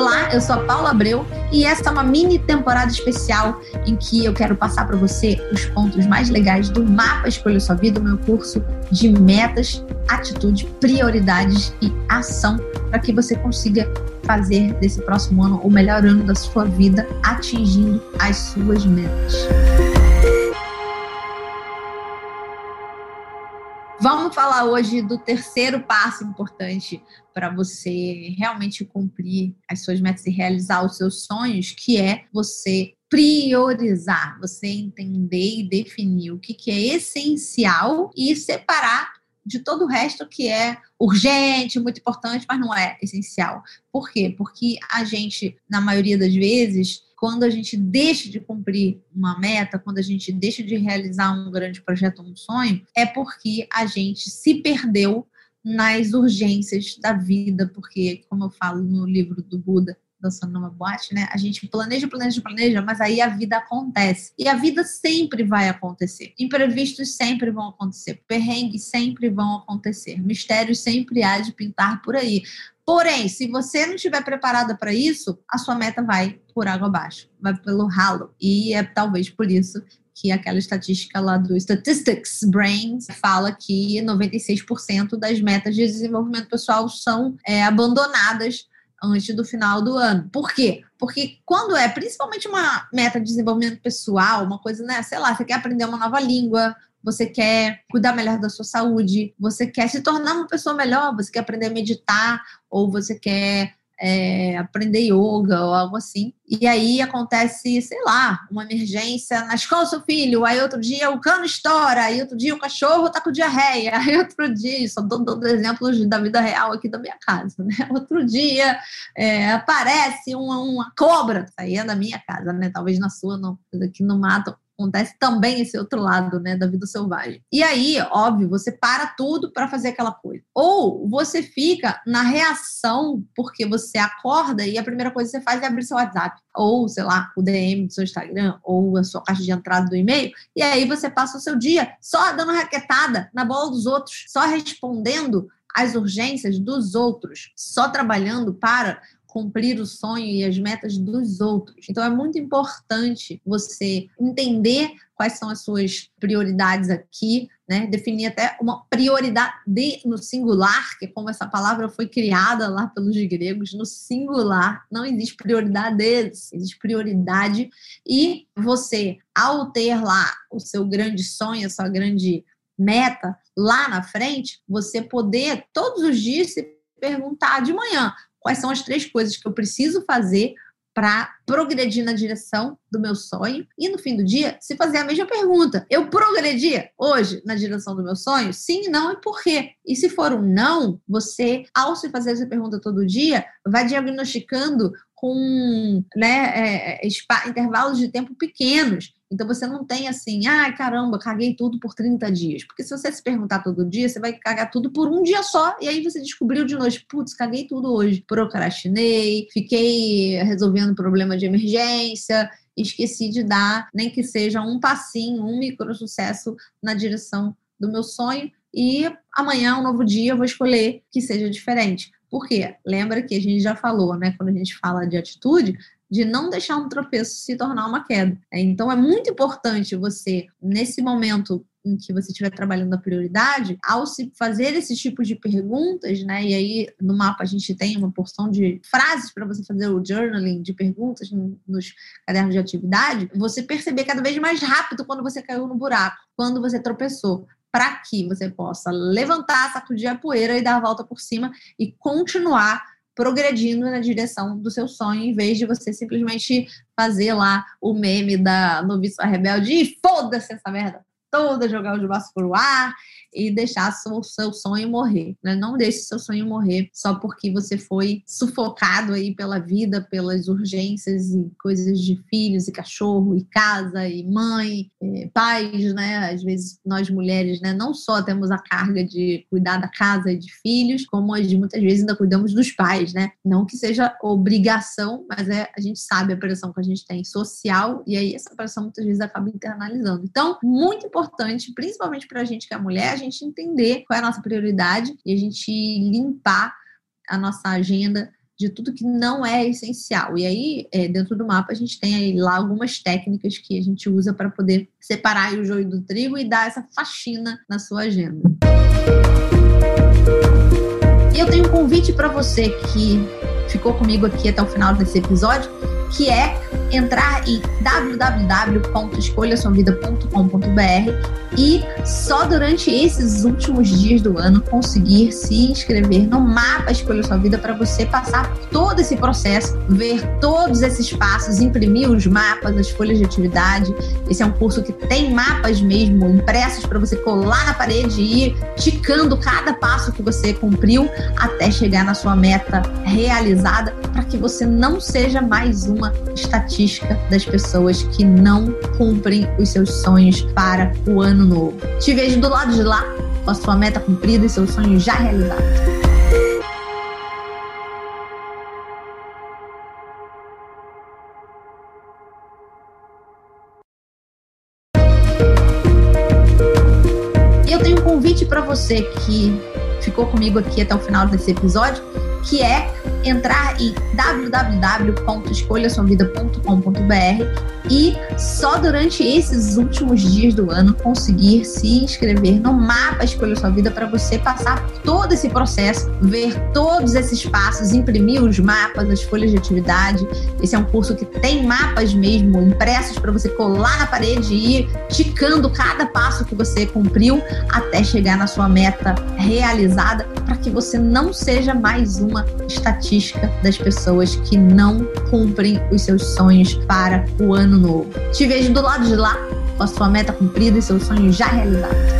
Olá, eu sou a Paula Abreu e esta é uma mini temporada especial em que eu quero passar para você os pontos mais legais do Mapa Escolha Sua Vida, o meu curso de metas, atitude, prioridades e ação para que você consiga fazer desse próximo ano o melhor ano da sua vida, atingindo as suas metas. Vamos falar hoje do terceiro passo importante para você realmente cumprir as suas metas e realizar os seus sonhos, que é você priorizar, você entender e definir o que, que é essencial e separar de todo o resto que é urgente, muito importante, mas não é essencial. Por quê? Porque a gente, na maioria das vezes, quando a gente deixa de cumprir uma meta, quando a gente deixa de realizar um grande projeto, um sonho, é porque a gente se perdeu nas urgências da vida, porque, como eu falo no livro do Buda, dançando numa boate, né? A gente planeja, planeja, planeja, mas aí a vida acontece. E a vida sempre vai acontecer. Imprevistos sempre vão acontecer. Perrengues sempre vão acontecer. Mistérios sempre há de pintar por aí. Porém, se você não estiver preparada para isso, a sua meta vai por água abaixo, vai pelo ralo. E é talvez por isso que aquela estatística lá do Statistics Brains fala que 96% das metas de desenvolvimento pessoal são é, abandonadas antes do final do ano. Por quê? Porque quando é principalmente uma meta de desenvolvimento pessoal, uma coisa, né, sei lá, você quer aprender uma nova língua, você quer cuidar melhor da sua saúde, você quer se tornar uma pessoa melhor, você quer aprender a meditar, ou você quer é, aprender yoga ou algo assim. E aí acontece, sei lá, uma emergência na escola do seu filho, aí outro dia o cano estoura, aí outro dia o cachorro tá com diarreia, aí outro dia, só dou, dando exemplos da vida real aqui da minha casa, né? Outro dia é, aparece uma, uma cobra, aí é da minha casa, né? Talvez na sua não, aqui no mato acontece também esse outro lado, né, da vida selvagem. E aí, óbvio, você para tudo para fazer aquela coisa. Ou você fica na reação porque você acorda e a primeira coisa que você faz é abrir seu WhatsApp, ou sei lá, o DM do seu Instagram, ou a sua caixa de entrada do e-mail, e aí você passa o seu dia só dando raquetada na bola dos outros, só respondendo às urgências dos outros, só trabalhando para cumprir o sonho e as metas dos outros. Então é muito importante você entender quais são as suas prioridades aqui, né? Definir até uma prioridade no singular, que é como essa palavra foi criada lá pelos gregos, no singular, não existe prioridades, existe prioridade e você ao ter lá o seu grande sonho, a sua grande meta lá na frente, você poder todos os dias se perguntar de manhã: quais são as três coisas que eu preciso fazer para progredir na direção do meu sonho e no fim do dia se fazer a mesma pergunta. Eu progredi hoje na direção do meu sonho? Sim, não e por quê? E se for um não, você, ao se fazer essa pergunta todo dia, vai diagnosticando com né, é, é intervalos de tempo pequenos. Então você não tem assim, ah, caramba, caguei tudo por 30 dias. Porque se você se perguntar todo dia, você vai cagar tudo por um dia só. E aí você descobriu de noite, putz, caguei tudo hoje. Procrastinei, fiquei resolvendo problema de emergência, esqueci de dar, nem que seja um passinho, um micro sucesso na direção do meu sonho. E amanhã, um novo dia, eu vou escolher que seja diferente. Por quê? Lembra que a gente já falou, né? Quando a gente fala de atitude, de não deixar um tropeço se tornar uma queda. É, então é muito importante você, nesse momento em que você estiver trabalhando a prioridade, ao se fazer esses tipos de perguntas, né? E aí no mapa a gente tem uma porção de frases para você fazer o journaling de perguntas nos cadernos de atividade, você perceber cada vez mais rápido quando você caiu no buraco, quando você tropeçou, para que você possa levantar, sacudir a poeira e dar a volta por cima e continuar progredindo na direção do seu sonho, em vez de você simplesmente fazer lá o meme da noviça rebelde e foda-se essa merda toda, jogar os braços pro ar e deixar o seu sonho morrer. Né? Não deixe seu sonho morrer só porque você foi sufocado aí pela vida, pelas urgências e coisas de filhos e cachorro e casa e mãe, e pais, né? Às vezes nós mulheres, né? Não só temos a carga de cuidar da casa e de filhos, como muitas vezes ainda cuidamos dos pais, né? Não que seja obrigação, mas é a gente sabe a pressão que a gente tem social e aí essa pressão muitas vezes acaba internalizando. Então, muito importante, principalmente para a gente que é mulher, gente entender qual é a nossa prioridade e a gente limpar a nossa agenda de tudo que não é essencial. E aí, é, dentro do mapa, a gente tem aí lá algumas técnicas que a gente usa para poder separar o joio do trigo e dar essa faxina na sua agenda. E eu tenho um convite para você que ficou comigo aqui até o final desse episódio, que é entrar em www.escolhasuavida.com.br e só durante esses últimos dias do ano conseguir se inscrever no mapa Escolha Sua Vida para você passar todo esse processo, ver todos esses passos, imprimir os mapas, as folhas de atividade. Esse é um curso que tem mapas mesmo impressos para você colar na parede e ir ticando cada passo que você cumpriu até chegar na sua meta realizada, para que você não seja mais uma estatística das pessoas que não cumprem os seus sonhos para o ano novo. Te vejo do lado de lá, com a sua meta cumprida e seus sonhos já convite para você que ficou comigo aqui até o final desse episódio, que é entrar em www.escolhasuavida.com.br e só durante esses últimos dias do ano conseguir se inscrever no mapa Escolha Sua Vida para você passar todo esse processo, ver todos esses passos, imprimir os mapas, as folhas de atividade. Esse é um curso que tem mapas mesmo impressos para você colar na parede e ir ticando cada passo que você cumpriu até chegar na sua meta realizada, para que você não seja mais uma estatística das pessoas que não cumprem os seus sonhos para o ano novo. Te vejo do lado de lá, com a sua meta cumprida e seus sonhos já realizados.